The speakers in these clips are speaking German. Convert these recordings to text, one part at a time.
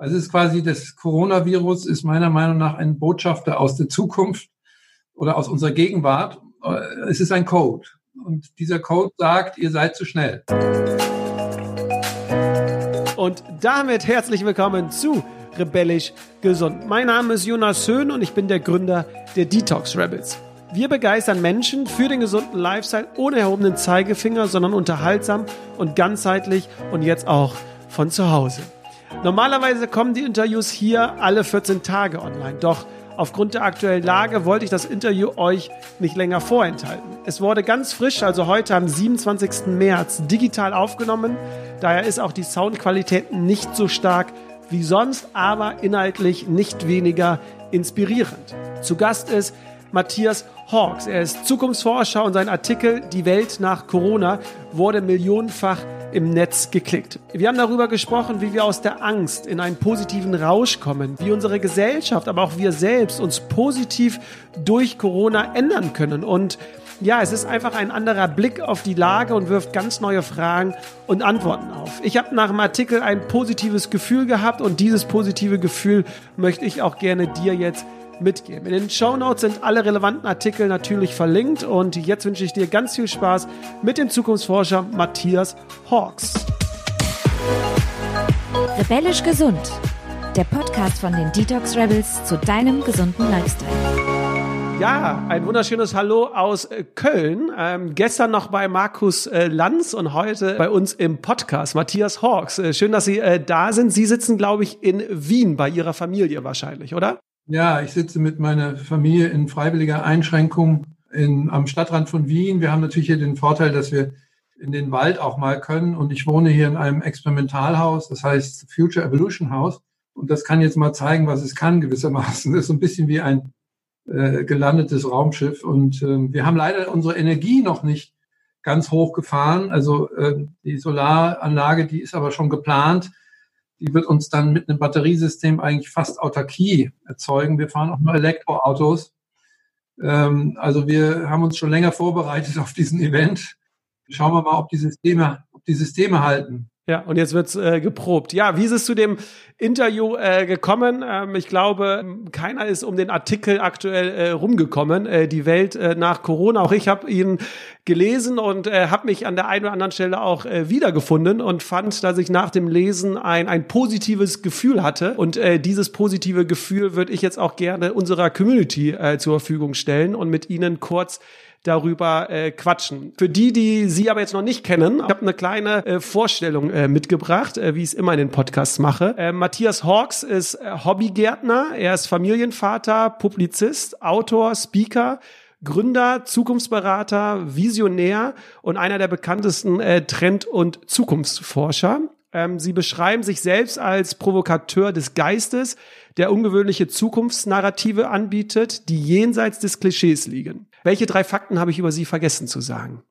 Also es ist quasi, das Coronavirus ist meiner Meinung nach ein Botschafter aus der Zukunft oder aus unserer Gegenwart. Es ist ein Code. Und dieser Code sagt, ihr seid zu schnell. Und damit herzlich willkommen zu Rebellisch Gesund. Mein Name ist Jonas Höhn und ich bin der Gründer der Detox Rebels. Wir begeistern Menschen für den gesunden Lifestyle ohne erhobenen Zeigefinger, sondern unterhaltsam und ganzheitlich und jetzt auch von zu Hause. Normalerweise kommen die Interviews hier alle 14 Tage online. Doch aufgrund der aktuellen Lage wollte ich das Interview euch nicht länger vorenthalten. Es wurde ganz frisch, also heute am 27. März, digital aufgenommen. Daher ist auch die Soundqualität nicht so stark wie sonst, aber inhaltlich nicht weniger inspirierend. Zu Gast ist Matthias Hawks. Er ist Zukunftsforscher und sein Artikel Die Welt nach Corona wurde millionenfach im Netz geklickt. Wir haben darüber gesprochen, wie wir aus der Angst in einen positiven Rausch kommen, wie unsere Gesellschaft, aber auch wir selbst uns positiv durch Corona ändern können. Und ja, es ist einfach ein anderer Blick auf die Lage und wirft ganz neue Fragen und Antworten auf. Ich habe nach dem Artikel ein positives Gefühl gehabt und dieses positive Gefühl möchte ich auch gerne dir jetzt mitgeben. In den Show Notes sind alle relevanten Artikel natürlich verlinkt und jetzt wünsche ich dir ganz viel Spaß mit dem Zukunftsforscher Matthias Hawks. Rebellisch gesund. Der Podcast von den Detox Rebels zu deinem gesunden Lifestyle. Ja, ein wunderschönes Hallo aus Köln. Ähm, gestern noch bei Markus äh, Lanz und heute bei uns im Podcast. Matthias Hawks. Äh, schön, dass Sie äh, da sind. Sie sitzen, glaube ich, in Wien bei Ihrer Familie wahrscheinlich, oder? Ja, ich sitze mit meiner Familie in freiwilliger Einschränkung in, am Stadtrand von Wien. Wir haben natürlich hier den Vorteil, dass wir in den Wald auch mal können. Und ich wohne hier in einem Experimentalhaus, das heißt Future Evolution House. Und das kann jetzt mal zeigen, was es kann gewissermaßen. Das ist so ein bisschen wie ein äh, gelandetes Raumschiff. Und äh, wir haben leider unsere Energie noch nicht ganz hoch gefahren. Also äh, die Solaranlage, die ist aber schon geplant die wird uns dann mit einem Batteriesystem eigentlich fast Autarkie erzeugen. Wir fahren auch nur Elektroautos. Ähm, also wir haben uns schon länger vorbereitet auf diesen Event. Schauen wir mal, ob die Systeme, ob die Systeme halten. Ja, und jetzt wird's äh, geprobt. Ja, wie ist es zu dem Interview äh, gekommen? Ähm, ich glaube, keiner ist um den Artikel aktuell äh, rumgekommen. Äh, die Welt äh, nach Corona. Auch ich habe ihn gelesen und äh, habe mich an der einen oder anderen Stelle auch äh, wiedergefunden und fand, dass ich nach dem Lesen ein, ein positives Gefühl hatte. Und äh, dieses positive Gefühl würde ich jetzt auch gerne unserer Community äh, zur Verfügung stellen und mit Ihnen kurz darüber äh, quatschen. Für die, die Sie aber jetzt noch nicht kennen, ich habe eine kleine äh, Vorstellung äh, mitgebracht, äh, wie ich es immer in den Podcasts mache. Äh, Matthias Hawks ist äh, Hobbygärtner, er ist Familienvater, Publizist, Autor, Speaker, Gründer, Zukunftsberater, Visionär und einer der bekanntesten äh, Trend- und Zukunftsforscher. Ähm, sie beschreiben sich selbst als Provokateur des Geistes, der ungewöhnliche Zukunftsnarrative anbietet, die jenseits des Klischees liegen. Welche drei Fakten habe ich über Sie vergessen zu sagen?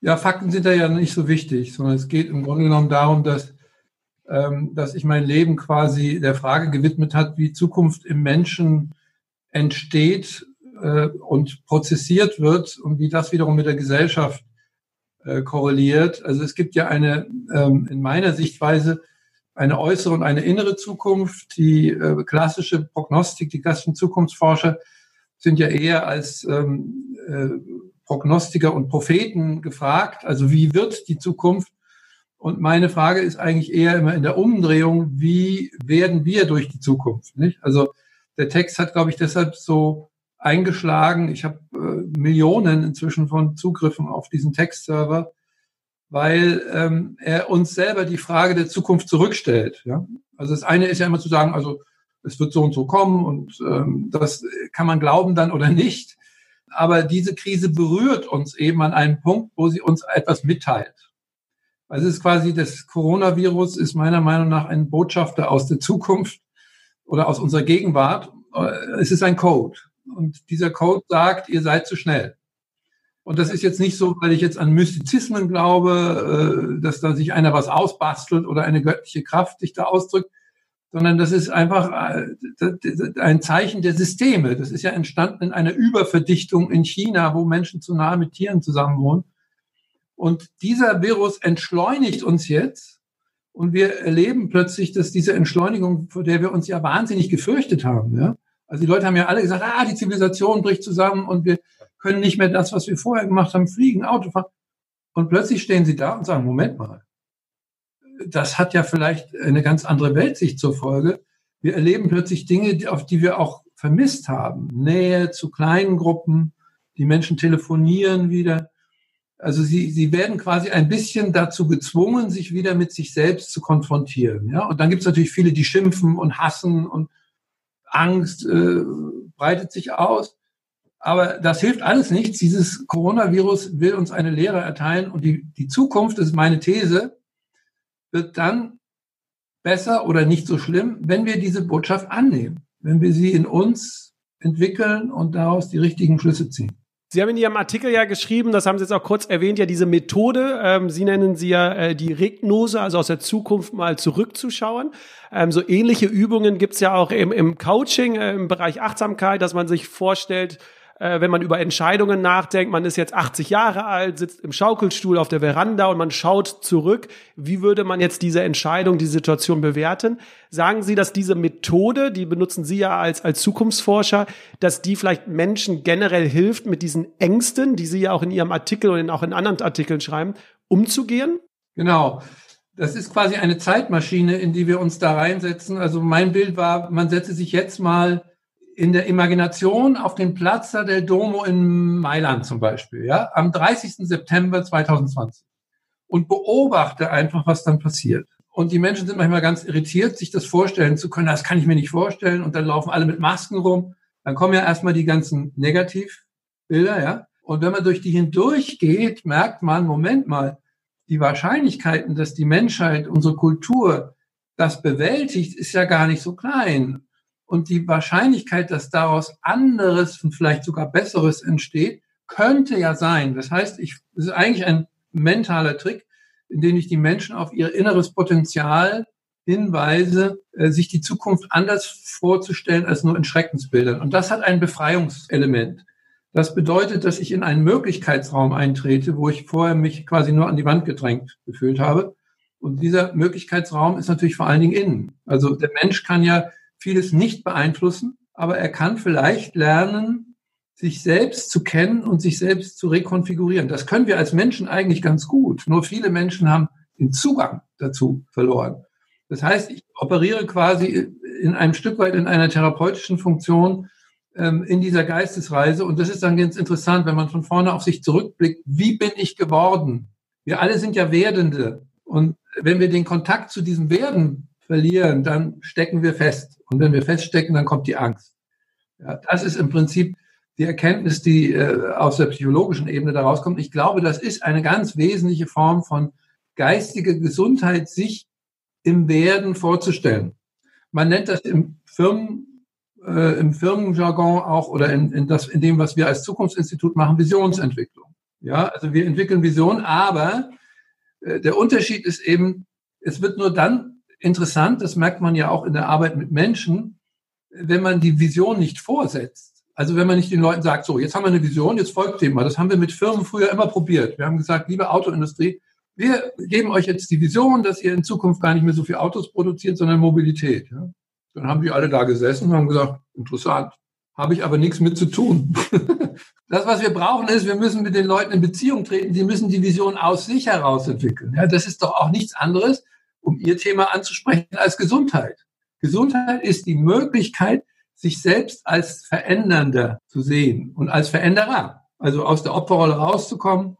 Ja, Fakten sind da ja nicht so wichtig, sondern es geht im Grunde genommen darum, dass, ähm, dass ich mein Leben quasi der Frage gewidmet hat, wie Zukunft im Menschen entsteht äh, und prozessiert wird und wie das wiederum mit der Gesellschaft äh, korreliert. Also es gibt ja eine, ähm, in meiner Sichtweise, eine äußere und eine innere Zukunft. Die äh, klassische Prognostik, die klassischen Zukunftsforscher sind ja eher als ähm, äh, Prognostiker und Propheten gefragt. Also wie wird die Zukunft? Und meine Frage ist eigentlich eher immer in der Umdrehung, wie werden wir durch die Zukunft? Nicht? Also der Text hat, glaube ich, deshalb so eingeschlagen. Ich habe äh, Millionen inzwischen von Zugriffen auf diesen Textserver, weil ähm, er uns selber die Frage der Zukunft zurückstellt. Ja? Also das eine ist ja immer zu sagen, also es wird so und so kommen und ähm, das kann man glauben dann oder nicht. Aber diese Krise berührt uns eben an einem Punkt, wo sie uns etwas mitteilt. Also es ist quasi, das Coronavirus ist meiner Meinung nach ein Botschafter aus der Zukunft oder aus unserer Gegenwart. Es ist ein Code. Und dieser Code sagt, ihr seid zu schnell. Und das ist jetzt nicht so, weil ich jetzt an Mystizismen glaube, äh, dass da sich einer was ausbastelt oder eine göttliche Kraft sich da ausdrückt, sondern das ist einfach äh, ein Zeichen der Systeme. Das ist ja entstanden in einer Überverdichtung in China, wo Menschen zu nahe mit Tieren zusammenwohnen. Und dieser Virus entschleunigt uns jetzt Und wir erleben plötzlich, dass diese Entschleunigung, vor der wir uns ja wahnsinnig gefürchtet haben, ja. Also die Leute haben ja alle gesagt, ah, die Zivilisation bricht zusammen und wir können nicht mehr das, was wir vorher gemacht haben, fliegen, Auto fahren. Und plötzlich stehen sie da und sagen, Moment mal, das hat ja vielleicht eine ganz andere Weltsicht zur Folge. Wir erleben plötzlich Dinge, auf die wir auch vermisst haben. Nähe zu kleinen Gruppen, die Menschen telefonieren wieder. Also sie, sie werden quasi ein bisschen dazu gezwungen, sich wieder mit sich selbst zu konfrontieren. Ja? Und dann gibt es natürlich viele, die schimpfen und hassen und Angst äh, breitet sich aus. Aber das hilft alles nichts. Dieses Coronavirus will uns eine Lehre erteilen und die, die Zukunft, ist meine These, wird dann besser oder nicht so schlimm, wenn wir diese Botschaft annehmen, wenn wir sie in uns entwickeln und daraus die richtigen Schlüsse ziehen. Sie haben in Ihrem Artikel ja geschrieben, das haben Sie jetzt auch kurz erwähnt, ja diese Methode, ähm, Sie nennen sie ja äh, die Regnose, also aus der Zukunft mal zurückzuschauen. Ähm, so ähnliche Übungen gibt's ja auch im, im Coaching, äh, im Bereich Achtsamkeit, dass man sich vorstellt, äh, wenn man über Entscheidungen nachdenkt, man ist jetzt 80 Jahre alt, sitzt im Schaukelstuhl auf der Veranda und man schaut zurück, wie würde man jetzt diese Entscheidung, die Situation bewerten? Sagen Sie, dass diese Methode, die benutzen Sie ja als, als Zukunftsforscher, dass die vielleicht Menschen generell hilft, mit diesen Ängsten, die Sie ja auch in Ihrem Artikel und auch in anderen Artikeln schreiben, umzugehen? Genau. Das ist quasi eine Zeitmaschine, in die wir uns da reinsetzen. Also mein Bild war, man setze sich jetzt mal in der Imagination auf den Plaza del Domo in Mailand zum Beispiel, ja, am 30. September 2020 und beobachte einfach, was dann passiert. Und die Menschen sind manchmal ganz irritiert, sich das vorstellen zu können. Das kann ich mir nicht vorstellen. Und dann laufen alle mit Masken rum. Dann kommen ja erstmal die ganzen Negativbilder, ja. Und wenn man durch die hindurchgeht, merkt man, Moment mal, die Wahrscheinlichkeiten, dass die Menschheit, unsere Kultur das bewältigt, ist ja gar nicht so klein. Und die Wahrscheinlichkeit, dass daraus anderes und vielleicht sogar besseres entsteht, könnte ja sein. Das heißt, ich, das ist eigentlich ein mentaler Trick, in dem ich die Menschen auf ihr inneres Potenzial hinweise, äh, sich die Zukunft anders vorzustellen als nur in Schreckensbildern. Und das hat ein Befreiungselement. Das bedeutet, dass ich in einen Möglichkeitsraum eintrete, wo ich vorher mich quasi nur an die Wand gedrängt gefühlt habe. Und dieser Möglichkeitsraum ist natürlich vor allen Dingen innen. Also der Mensch kann ja vieles nicht beeinflussen, aber er kann vielleicht lernen, sich selbst zu kennen und sich selbst zu rekonfigurieren. Das können wir als Menschen eigentlich ganz gut. Nur viele Menschen haben den Zugang dazu verloren. Das heißt, ich operiere quasi in einem Stück weit in einer therapeutischen Funktion ähm, in dieser Geistesreise. Und das ist dann ganz interessant, wenn man von vorne auf sich zurückblickt. Wie bin ich geworden? Wir alle sind ja Werdende. Und wenn wir den Kontakt zu diesem Werden verlieren, dann stecken wir fest. Und wenn wir feststecken, dann kommt die Angst. Ja, das ist im Prinzip die Erkenntnis, die äh, aus der psychologischen Ebene daraus kommt. Ich glaube, das ist eine ganz wesentliche Form von geistiger Gesundheit, sich im Werden vorzustellen. Man nennt das im Firmen, äh, im Firmenjargon auch oder in, in, das, in dem, was wir als Zukunftsinstitut machen, Visionsentwicklung. Ja, also wir entwickeln Visionen, aber äh, der Unterschied ist eben, es wird nur dann interessant, das merkt man ja auch in der Arbeit mit Menschen, wenn man die Vision nicht vorsetzt. Also wenn man nicht den Leuten sagt, so, jetzt haben wir eine Vision, jetzt folgt dem mal. Das haben wir mit Firmen früher immer probiert. Wir haben gesagt, liebe Autoindustrie, wir geben euch jetzt die Vision, dass ihr in Zukunft gar nicht mehr so viel Autos produziert, sondern Mobilität. Ja? Dann haben die alle da gesessen und haben gesagt, interessant, habe ich aber nichts mit zu tun. das, was wir brauchen, ist, wir müssen mit den Leuten in Beziehung treten. Sie müssen die Vision aus sich heraus entwickeln. Ja, das ist doch auch nichts anderes, um Ihr Thema anzusprechen, als Gesundheit. Gesundheit ist die Möglichkeit, sich selbst als Verändernder zu sehen und als Veränderer. Also aus der Opferrolle rauszukommen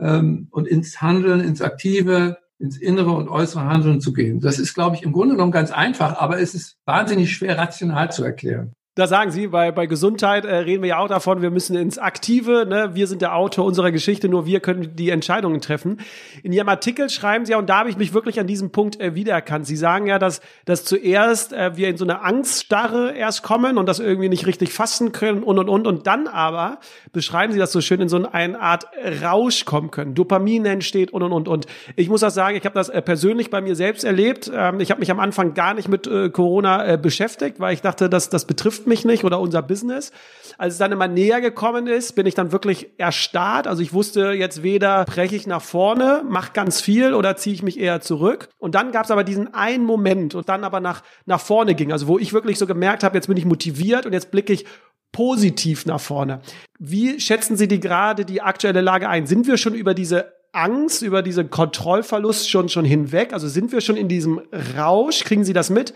ähm, und ins Handeln, ins Aktive, ins innere und äußere Handeln zu gehen. Das ist, glaube ich, im Grunde genommen ganz einfach, aber es ist wahnsinnig schwer rational zu erklären. Da sagen Sie, bei, bei Gesundheit äh, reden wir ja auch davon, wir müssen ins Aktive, ne? wir sind der Autor unserer Geschichte, nur wir können die Entscheidungen treffen. In Ihrem Artikel schreiben Sie ja, und da habe ich mich wirklich an diesem Punkt äh, wiedererkannt. Sie sagen ja, dass, dass zuerst äh, wir in so eine Angststarre erst kommen und das irgendwie nicht richtig fassen können und und und. Und dann aber beschreiben Sie das so schön in so eine Art Rausch kommen können. Dopamin entsteht und und und. Und ich muss das sagen, ich habe das äh, persönlich bei mir selbst erlebt. Ähm, ich habe mich am Anfang gar nicht mit äh, Corona äh, beschäftigt, weil ich dachte, dass das betrifft trifft mich nicht oder unser Business. Als es dann immer näher gekommen ist, bin ich dann wirklich erstarrt. Also ich wusste jetzt weder breche ich nach vorne, mach ganz viel oder ziehe ich mich eher zurück. Und dann gab es aber diesen einen Moment und dann aber nach, nach vorne ging. Also wo ich wirklich so gemerkt habe, jetzt bin ich motiviert und jetzt blicke ich positiv nach vorne. Wie schätzen Sie die gerade die aktuelle Lage ein? Sind wir schon über diese Angst, über diesen Kontrollverlust schon, schon hinweg? Also sind wir schon in diesem Rausch? Kriegen Sie das mit?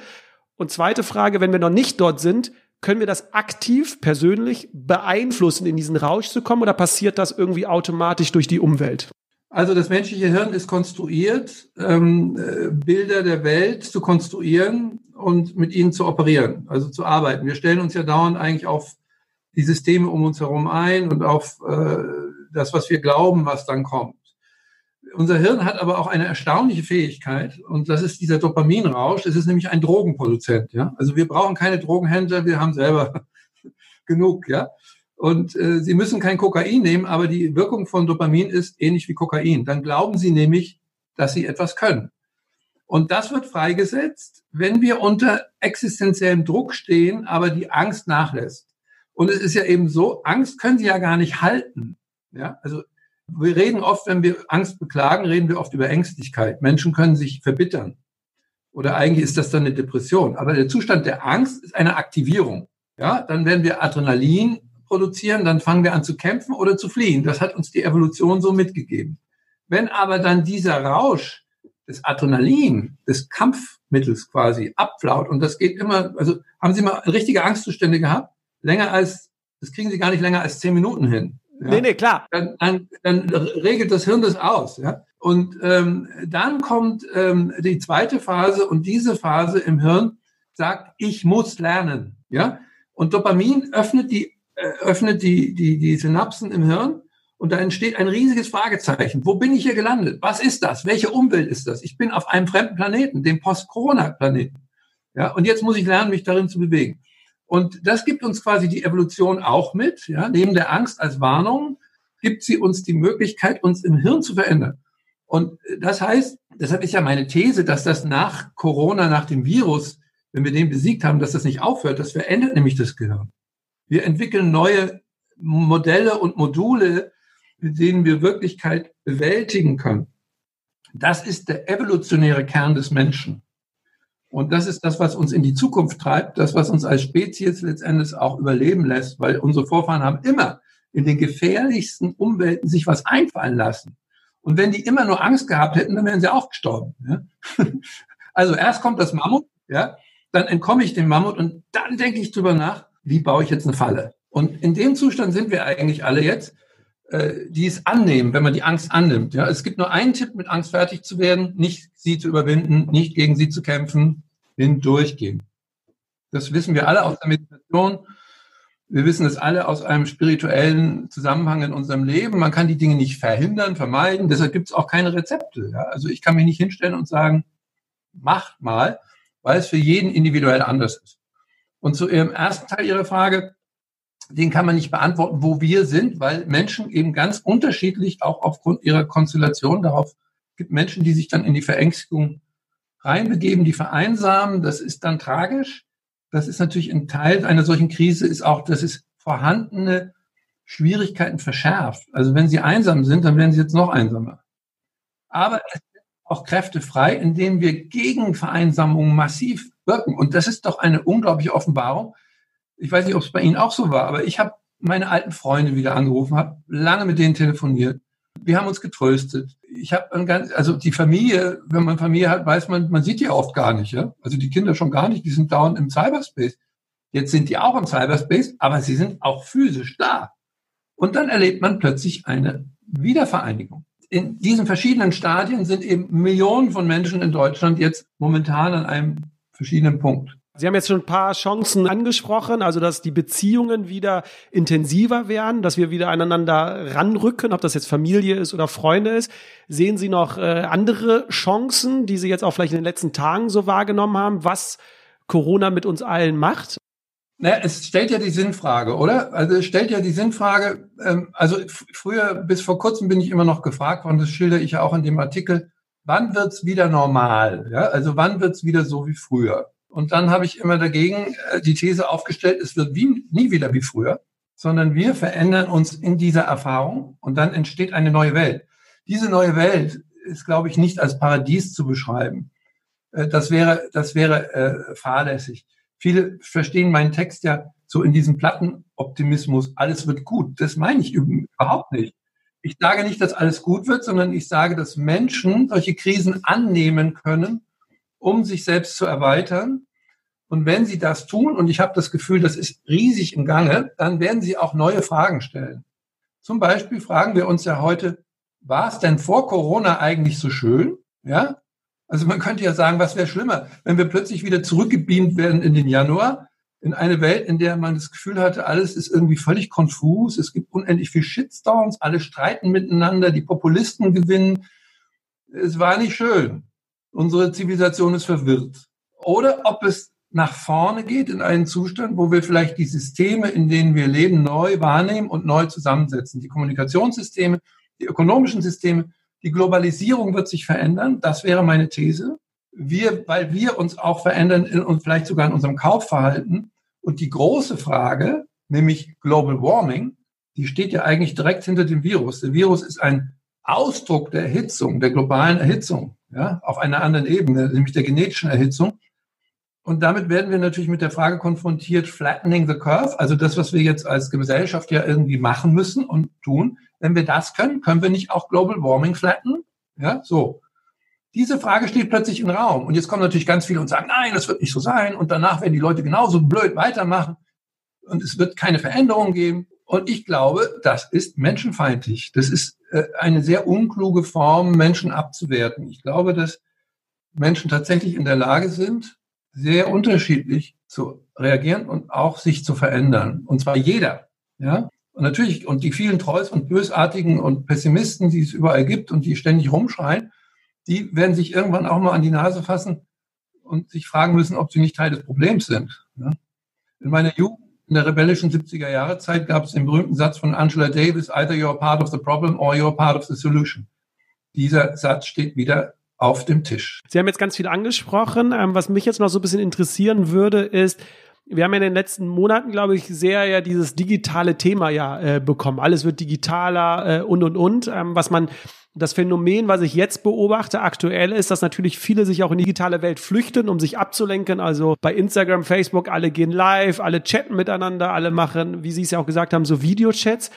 Und zweite Frage, wenn wir noch nicht dort sind, können wir das aktiv, persönlich beeinflussen, in diesen Rausch zu kommen oder passiert das irgendwie automatisch durch die Umwelt? Also das menschliche Hirn ist konstruiert, ähm, äh, Bilder der Welt zu konstruieren und mit ihnen zu operieren, also zu arbeiten. Wir stellen uns ja dauernd eigentlich auf die Systeme um uns herum ein und auf äh, das, was wir glauben, was dann kommt. Unser Hirn hat aber auch eine erstaunliche Fähigkeit und das ist dieser Dopaminrausch. Es ist nämlich ein Drogenproduzent. Ja, also wir brauchen keine Drogenhändler, wir haben selber genug. Ja, und äh, Sie müssen kein Kokain nehmen, aber die Wirkung von Dopamin ist ähnlich wie Kokain. Dann glauben Sie nämlich, dass Sie etwas können. Und das wird freigesetzt, wenn wir unter existenziellem Druck stehen, aber die Angst nachlässt. Und es ist ja eben so, Angst können Sie ja gar nicht halten. Ja, also wir reden oft, wenn wir Angst beklagen, reden wir oft über Ängstlichkeit. Menschen können sich verbittern. Oder eigentlich ist das dann eine Depression. Aber der Zustand der Angst ist eine Aktivierung. Ja, dann werden wir Adrenalin produzieren, dann fangen wir an zu kämpfen oder zu fliehen. Das hat uns die Evolution so mitgegeben. Wenn aber dann dieser Rausch des Adrenalin, des Kampfmittels quasi abflaut und das geht immer, also haben Sie mal richtige Angstzustände gehabt? Länger als, das kriegen Sie gar nicht länger als zehn Minuten hin. Ja? Nee, nee, klar. Dann, dann, dann regelt das Hirn das aus. Ja? Und ähm, dann kommt ähm, die zweite Phase und diese Phase im Hirn sagt, ich muss lernen. Ja? Und Dopamin öffnet die, äh, öffnet die, die, die Synapsen im Hirn und da entsteht ein riesiges Fragezeichen. Wo bin ich hier gelandet? Was ist das? Welche Umwelt ist das? Ich bin auf einem fremden Planeten, dem Post-Corona-Planeten. Ja, und jetzt muss ich lernen, mich darin zu bewegen. Und das gibt uns quasi die Evolution auch mit. Ja, neben der Angst als Warnung gibt sie uns die Möglichkeit, uns im Hirn zu verändern. Und das heißt, deshalb ist ja meine These, dass das nach Corona, nach dem Virus, wenn wir den besiegt haben, dass das nicht aufhört. Das verändert nämlich das Gehirn. Wir entwickeln neue Modelle und Module, mit denen wir Wirklichkeit bewältigen können. Das ist der evolutionäre Kern des Menschen. Und das ist das, was uns in die Zukunft treibt, das, was uns als Spezies letztendlich auch überleben lässt, weil unsere Vorfahren haben immer in den gefährlichsten Umwelten sich was einfallen lassen. Und wenn die immer nur Angst gehabt hätten, dann wären sie auch gestorben. Ja? Also erst kommt das Mammut, ja, dann entkomme ich dem Mammut und dann denke ich drüber nach, wie baue ich jetzt eine Falle. Und in dem Zustand sind wir eigentlich alle jetzt, äh, die es annehmen, wenn man die Angst annimmt. Ja, es gibt nur einen Tipp, mit Angst fertig zu werden, nicht sie zu überwinden, nicht gegen sie zu kämpfen, hindurchgehen. Das wissen wir alle aus der Meditation. Wir wissen es alle aus einem spirituellen Zusammenhang in unserem Leben. Man kann die Dinge nicht verhindern, vermeiden. Deshalb gibt es auch keine Rezepte. Ja? Also ich kann mich nicht hinstellen und sagen, macht mal, weil es für jeden individuell anders ist. Und zu Ihrem ersten Teil Ihrer Frage, den kann man nicht beantworten, wo wir sind, weil Menschen eben ganz unterschiedlich, auch aufgrund ihrer Konstellation, darauf gibt Menschen, die sich dann in die Verängstigung reinbegeben, die vereinsamen. Das ist dann tragisch. Das ist natürlich ein Teil einer solchen Krise, ist auch, dass es vorhandene Schwierigkeiten verschärft. Also wenn sie einsam sind, dann werden sie jetzt noch einsamer. Aber es sind auch Kräfte frei, indem wir gegen Vereinsamung massiv wirken. Und das ist doch eine unglaubliche Offenbarung, ich weiß nicht, ob es bei Ihnen auch so war, aber ich habe meine alten Freunde wieder angerufen, habe lange mit denen telefoniert. Wir haben uns getröstet. Ich habe ganz, also die Familie, wenn man Familie hat, weiß man, man sieht die oft gar nicht, ja. Also die Kinder schon gar nicht, die sind dauernd im Cyberspace. Jetzt sind die auch im Cyberspace, aber sie sind auch physisch da. Und dann erlebt man plötzlich eine Wiedervereinigung. In diesen verschiedenen Stadien sind eben Millionen von Menschen in Deutschland jetzt momentan an einem verschiedenen Punkt. Sie haben jetzt schon ein paar Chancen angesprochen, also dass die Beziehungen wieder intensiver werden, dass wir wieder aneinander ranrücken, ob das jetzt Familie ist oder Freunde ist. Sehen Sie noch äh, andere Chancen, die Sie jetzt auch vielleicht in den letzten Tagen so wahrgenommen haben, was Corona mit uns allen macht? Naja, es stellt ja die Sinnfrage, oder? Also es stellt ja die Sinnfrage, ähm, also früher, bis vor kurzem bin ich immer noch gefragt worden, das schilder ich ja auch in dem Artikel, wann wird's wieder normal? Ja? Also wann wird's wieder so wie früher? Und dann habe ich immer dagegen äh, die These aufgestellt, es wird wie, nie wieder wie früher, sondern wir verändern uns in dieser Erfahrung und dann entsteht eine neue Welt. Diese neue Welt ist, glaube ich, nicht als Paradies zu beschreiben. Äh, das wäre, das wäre äh, fahrlässig. Viele verstehen meinen Text ja so in diesem Plattenoptimismus, alles wird gut. Das meine ich überhaupt nicht. Ich sage nicht, dass alles gut wird, sondern ich sage, dass Menschen solche Krisen annehmen können um sich selbst zu erweitern. Und wenn sie das tun, und ich habe das Gefühl, das ist riesig im Gange, dann werden sie auch neue Fragen stellen. Zum Beispiel fragen wir uns ja heute, war es denn vor Corona eigentlich so schön? Ja? Also man könnte ja sagen, was wäre schlimmer, wenn wir plötzlich wieder zurückgebeamt werden in den Januar, in eine Welt, in der man das Gefühl hatte, alles ist irgendwie völlig konfus, es gibt unendlich viel Shitstorms, alle streiten miteinander, die Populisten gewinnen. Es war nicht schön unsere Zivilisation ist verwirrt. Oder ob es nach vorne geht in einen Zustand, wo wir vielleicht die Systeme, in denen wir leben, neu wahrnehmen und neu zusammensetzen. Die Kommunikationssysteme, die ökonomischen Systeme, die Globalisierung wird sich verändern. Das wäre meine These. Wir, weil wir uns auch verändern in, und vielleicht sogar in unserem Kaufverhalten. Und die große Frage, nämlich Global Warming, die steht ja eigentlich direkt hinter dem Virus. Der Virus ist ein Ausdruck der Erhitzung, der globalen Erhitzung ja, auf einer anderen Ebene, nämlich der genetischen Erhitzung. Und damit werden wir natürlich mit der Frage konfrontiert, flattening the curve, also das, was wir jetzt als Gesellschaft ja irgendwie machen müssen und tun. Wenn wir das können, können wir nicht auch Global Warming flatten? Ja, so. Diese Frage steht plötzlich im Raum. Und jetzt kommen natürlich ganz viele und sagen, nein, das wird nicht so sein. Und danach werden die Leute genauso blöd weitermachen. Und es wird keine Veränderung geben. Und ich glaube, das ist menschenfeindlich. Das ist äh, eine sehr unkluge Form, Menschen abzuwerten. Ich glaube, dass Menschen tatsächlich in der Lage sind, sehr unterschiedlich zu reagieren und auch sich zu verändern. Und zwar jeder. Ja? Und natürlich, und die vielen Trolls und Bösartigen und Pessimisten, die es überall gibt und die ständig rumschreien, die werden sich irgendwann auch mal an die Nase fassen und sich fragen müssen, ob sie nicht Teil des Problems sind. Ja? In meiner Jugend in der rebellischen 70er Jahre Zeit gab es den berühmten Satz von Angela Davis, either you're part of the problem or you're part of the solution. Dieser Satz steht wieder auf dem Tisch. Sie haben jetzt ganz viel angesprochen. Ähm, was mich jetzt noch so ein bisschen interessieren würde, ist, wir haben ja in den letzten Monaten, glaube ich, sehr ja dieses digitale Thema ja äh, bekommen. Alles wird digitaler äh, und und und. Ähm, was man das Phänomen, was ich jetzt beobachte, aktuell ist, dass natürlich viele sich auch in die digitale Welt flüchten, um sich abzulenken. Also bei Instagram, Facebook, alle gehen live, alle chatten miteinander, alle machen, wie Sie es ja auch gesagt haben, so Videochats.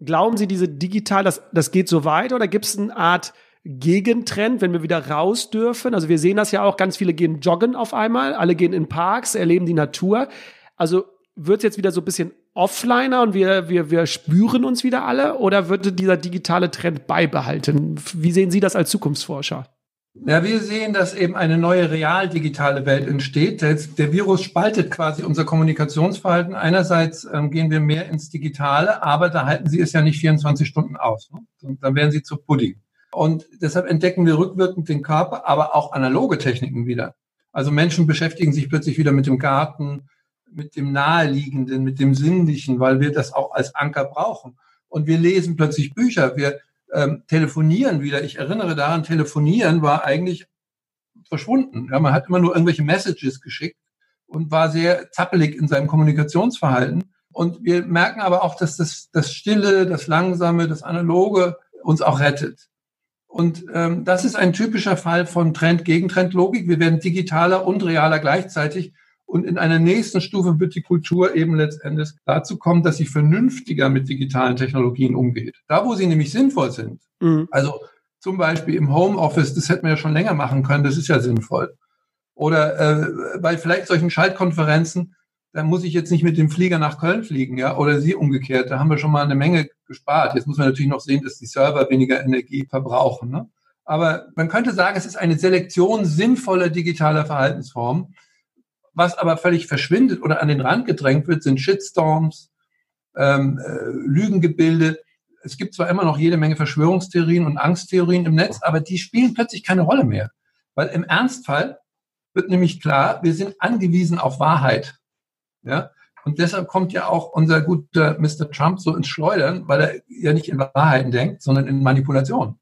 Glauben Sie, diese digital, das, das geht so weit oder gibt es eine Art Gegentrend, wenn wir wieder raus dürfen? Also wir sehen das ja auch, ganz viele gehen joggen auf einmal, alle gehen in Parks, erleben die Natur. Also wird es jetzt wieder so ein bisschen offliner und wir, wir, wir spüren uns wieder alle oder wird dieser digitale Trend beibehalten? Wie sehen Sie das als Zukunftsforscher? Ja, wir sehen, dass eben eine neue real-digitale Welt entsteht. Der, Virus spaltet quasi unser Kommunikationsverhalten. Einerseits ähm, gehen wir mehr ins Digitale, aber da halten Sie es ja nicht 24 Stunden aus. Ne? Dann werden Sie zu Pudding. Und deshalb entdecken wir rückwirkend den Körper, aber auch analoge Techniken wieder. Also Menschen beschäftigen sich plötzlich wieder mit dem Garten, mit dem Naheliegenden, mit dem Sinnlichen, weil wir das auch als Anker brauchen. Und wir lesen plötzlich Bücher, wir ähm, telefonieren wieder. Ich erinnere daran, telefonieren war eigentlich verschwunden. Ja, man hat immer nur irgendwelche Messages geschickt und war sehr zappelig in seinem Kommunikationsverhalten. Und wir merken aber auch, dass das, das Stille, das Langsame, das Analoge uns auch rettet. Und ähm, das ist ein typischer Fall von Trend-Gegentrend-Logik. Wir werden digitaler und realer gleichzeitig. Und in einer nächsten Stufe wird die Kultur eben letztendlich dazu kommen, dass sie vernünftiger mit digitalen Technologien umgeht. Da, wo sie nämlich sinnvoll sind. Mhm. Also zum Beispiel im Homeoffice, das hätten wir ja schon länger machen können, das ist ja sinnvoll. Oder äh, bei vielleicht solchen Schaltkonferenzen, da muss ich jetzt nicht mit dem Flieger nach Köln fliegen, ja, oder sie umgekehrt. Da haben wir schon mal eine Menge gespart. Jetzt muss man natürlich noch sehen, dass die Server weniger Energie verbrauchen. Ne? Aber man könnte sagen, es ist eine Selektion sinnvoller digitaler Verhaltensformen. Was aber völlig verschwindet oder an den Rand gedrängt wird, sind Shitstorms, ähm, äh, Lügengebilde. Es gibt zwar immer noch jede Menge Verschwörungstheorien und Angsttheorien im Netz, aber die spielen plötzlich keine Rolle mehr. Weil im Ernstfall wird nämlich klar, wir sind angewiesen auf Wahrheit. Ja? Und deshalb kommt ja auch unser guter Mr. Trump so ins Schleudern, weil er ja nicht in Wahrheiten denkt, sondern in Manipulation.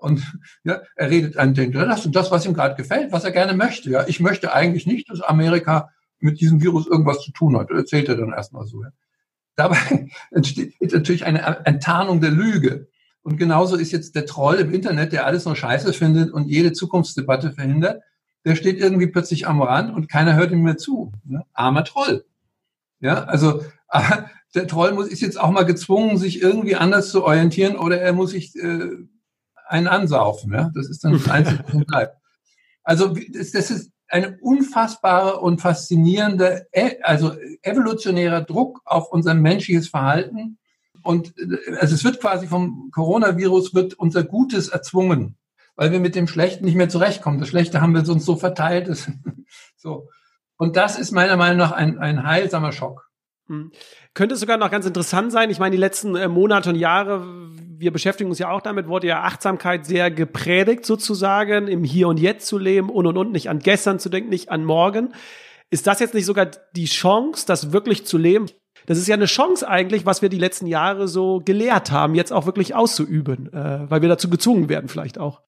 Und ja, er redet an den das und das, was ihm gerade gefällt, was er gerne möchte. Ja, ich möchte eigentlich nicht, dass Amerika mit diesem Virus irgendwas zu tun hat. Erzählt er dann erstmal so. Ja. Dabei entsteht natürlich eine Enttarnung der Lüge. Und genauso ist jetzt der Troll im Internet, der alles nur scheiße findet und jede Zukunftsdebatte verhindert, der steht irgendwie plötzlich am Rand und keiner hört ihm mehr zu. Ne? Armer Troll. Ja, also der Troll muss, ist jetzt auch mal gezwungen, sich irgendwie anders zu orientieren oder er muss sich äh, einen ansaufen. Ja? Das ist dann das Einzige, was bleibt. Also das, ist eine unfassbare und faszinierende, e, also evolutionärer Druck auf unser menschliches Verhalten. Und also es wird quasi vom Coronavirus wird unser Gutes erzwungen, weil wir mit dem Schlechten nicht mehr zurechtkommen. Das Schlechte haben wir uns so verteilt. so. Und das ist meiner Meinung nach ein, ein heilsamer Schock. Könnte sogar noch ganz interessant sein. Ich meine, die letzten äh, Monate und Jahre, wir beschäftigen uns ja auch damit, wurde ja Achtsamkeit sehr gepredigt sozusagen, im Hier und Jetzt zu leben und und und, nicht an gestern zu denken, nicht an morgen. Ist das jetzt nicht sogar die Chance, das wirklich zu leben? Das ist ja eine Chance eigentlich, was wir die letzten Jahre so gelehrt haben, jetzt auch wirklich auszuüben, äh, weil wir dazu gezwungen werden vielleicht auch.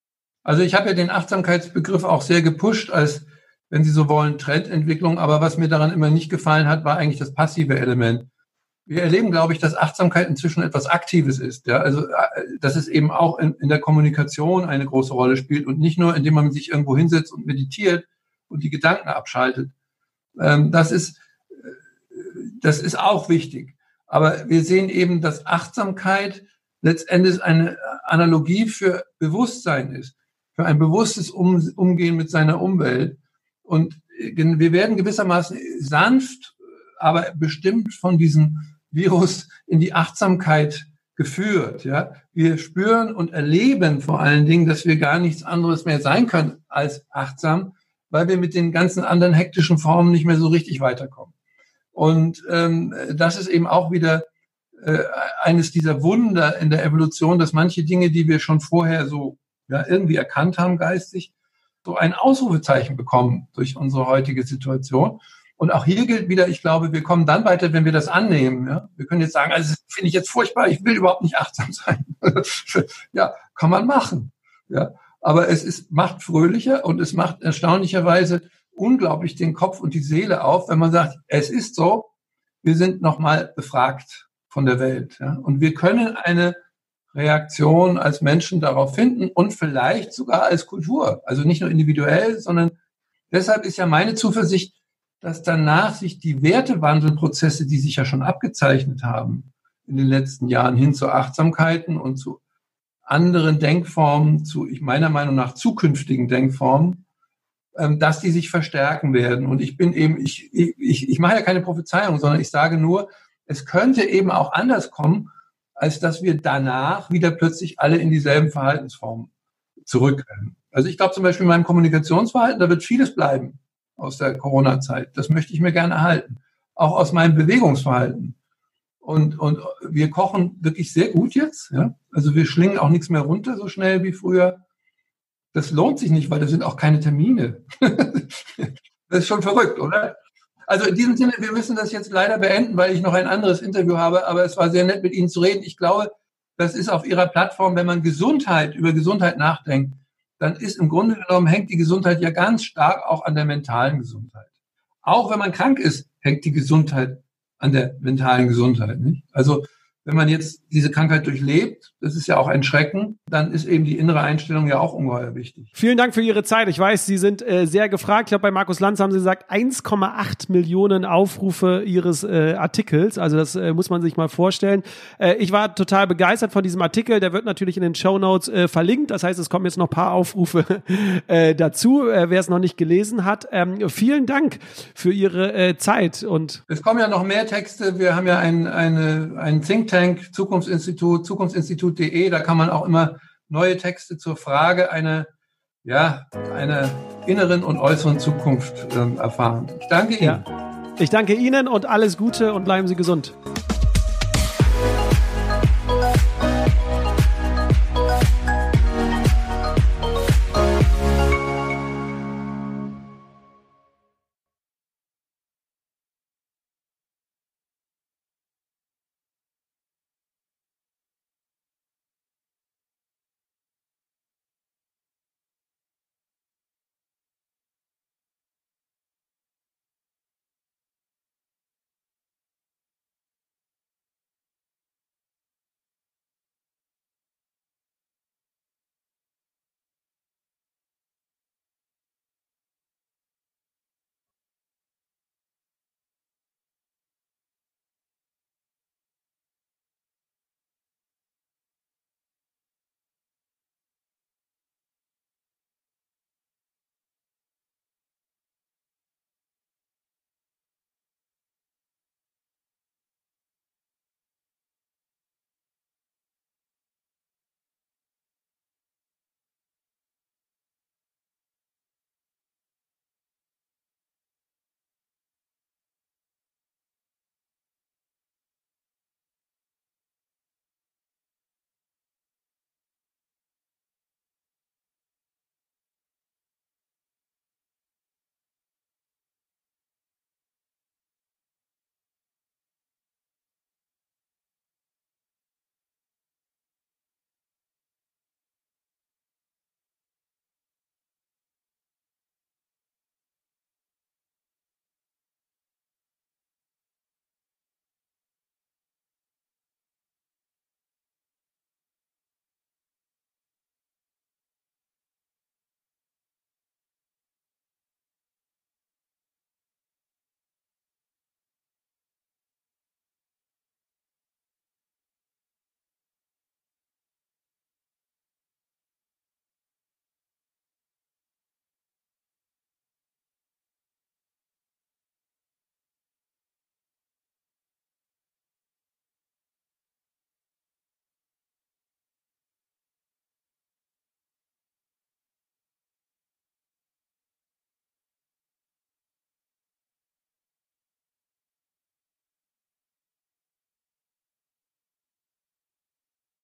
Also ich habe ja den Achtsamkeitsbegriff auch sehr gepusht als wenn Sie so wollen, Trendentwicklung. Aber was mir daran immer nicht gefallen hat, war eigentlich das passive Element. Wir erleben, glaube ich, dass Achtsamkeit inzwischen etwas Aktives ist. Ja, also, äh, dass es eben auch in, in der Kommunikation eine große Rolle spielt und nicht nur, indem man sich irgendwo hinsetzt und meditiert und die Gedanken abschaltet. Ähm, das ist, äh, das ist auch wichtig. Aber wir sehen eben, dass Achtsamkeit letztendlich eine Analogie für Bewusstsein ist, für ein bewusstes Umgehen mit seiner Umwelt. Und äh, wir werden gewissermaßen sanft, aber bestimmt von diesem Virus in die Achtsamkeit geführt. Ja, wir spüren und erleben vor allen Dingen, dass wir gar nichts anderes mehr sein können als achtsam, weil wir mit den ganzen anderen hektischen Formen nicht mehr so richtig weiterkommen. Und ähm, das ist eben auch wieder äh, eines dieser Wunder in der Evolution, dass manche Dinge, die wir schon vorher so ja, irgendwie erkannt haben geistig, so ein Ausrufezeichen bekommen durch unsere heutige Situation. Und auch hier gilt wieder, ich glaube, wir kommen dann weiter, wenn wir das annehmen. Ja? Wir können jetzt sagen, also finde ich jetzt furchtbar, ich will überhaupt nicht achtsam sein. ja, kann man machen. Ja? Aber es ist, macht fröhlicher und es macht erstaunlicherweise unglaublich den Kopf und die Seele auf, wenn man sagt, es ist so, wir sind nochmal befragt von der Welt. Ja? Und wir können eine Reaktion als Menschen darauf finden und vielleicht sogar als Kultur. Also nicht nur individuell, sondern deshalb ist ja meine Zuversicht, dass danach sich die Wertewandelprozesse, die sich ja schon abgezeichnet haben in den letzten Jahren hin zu Achtsamkeiten und zu anderen Denkformen, zu ich meiner Meinung nach zukünftigen Denkformen, ähm, dass die sich verstärken werden. Und ich bin eben, ich, ich, ich mache ja keine Prophezeiung, sondern ich sage nur, es könnte eben auch anders kommen als dass wir danach wieder plötzlich alle in dieselben Verhaltensformen zurückrennen. Also ich glaube zum Beispiel in meinem Kommunikationsverhalten, da wird vieles bleiben aus der Corona-Zeit. Das möchte ich mir gerne erhalten. Auch aus meinem Bewegungsverhalten. Und, und wir kochen wirklich sehr gut jetzt. Ja? Also wir schlingen auch nichts mehr runter so schnell wie früher. Das lohnt sich nicht, weil da sind auch keine Termine. das ist schon verrückt, oder? Also in diesem Sinne, wir müssen das jetzt leider beenden, weil ich noch ein anderes Interview habe, aber es war sehr nett, mit Ihnen zu reden. Ich glaube, das ist auf Ihrer Plattform, wenn man Gesundheit, über Gesundheit nachdenkt, dann ist im Grunde genommen, hängt die Gesundheit ja ganz stark auch an der mentalen Gesundheit. Auch wenn man krank ist, hängt die Gesundheit an der mentalen Gesundheit. Nicht? Also wenn man jetzt diese Krankheit durchlebt, das ist ja auch ein Schrecken, dann ist eben die innere Einstellung ja auch ungeheuer wichtig. Vielen Dank für Ihre Zeit. Ich weiß, Sie sind äh, sehr gefragt. Ich glaube, bei Markus Lanz haben Sie gesagt, 1,8 Millionen Aufrufe Ihres äh, Artikels. Also das äh, muss man sich mal vorstellen. Äh, ich war total begeistert von diesem Artikel. Der wird natürlich in den Show Notes äh, verlinkt. Das heißt, es kommen jetzt noch ein paar Aufrufe äh, dazu, äh, wer es noch nicht gelesen hat. Ähm, vielen Dank für Ihre äh, Zeit. Und es kommen ja noch mehr Texte. Wir haben ja ein, eine, ein Think Tank, Zukunftsinstitut, zukunftsinstitut.de, da kann man auch immer neue Texte zur Frage einer, ja, einer inneren und äußeren Zukunft ähm, erfahren. Ich danke Ihnen. Ja. Ich danke Ihnen und alles Gute und bleiben Sie gesund.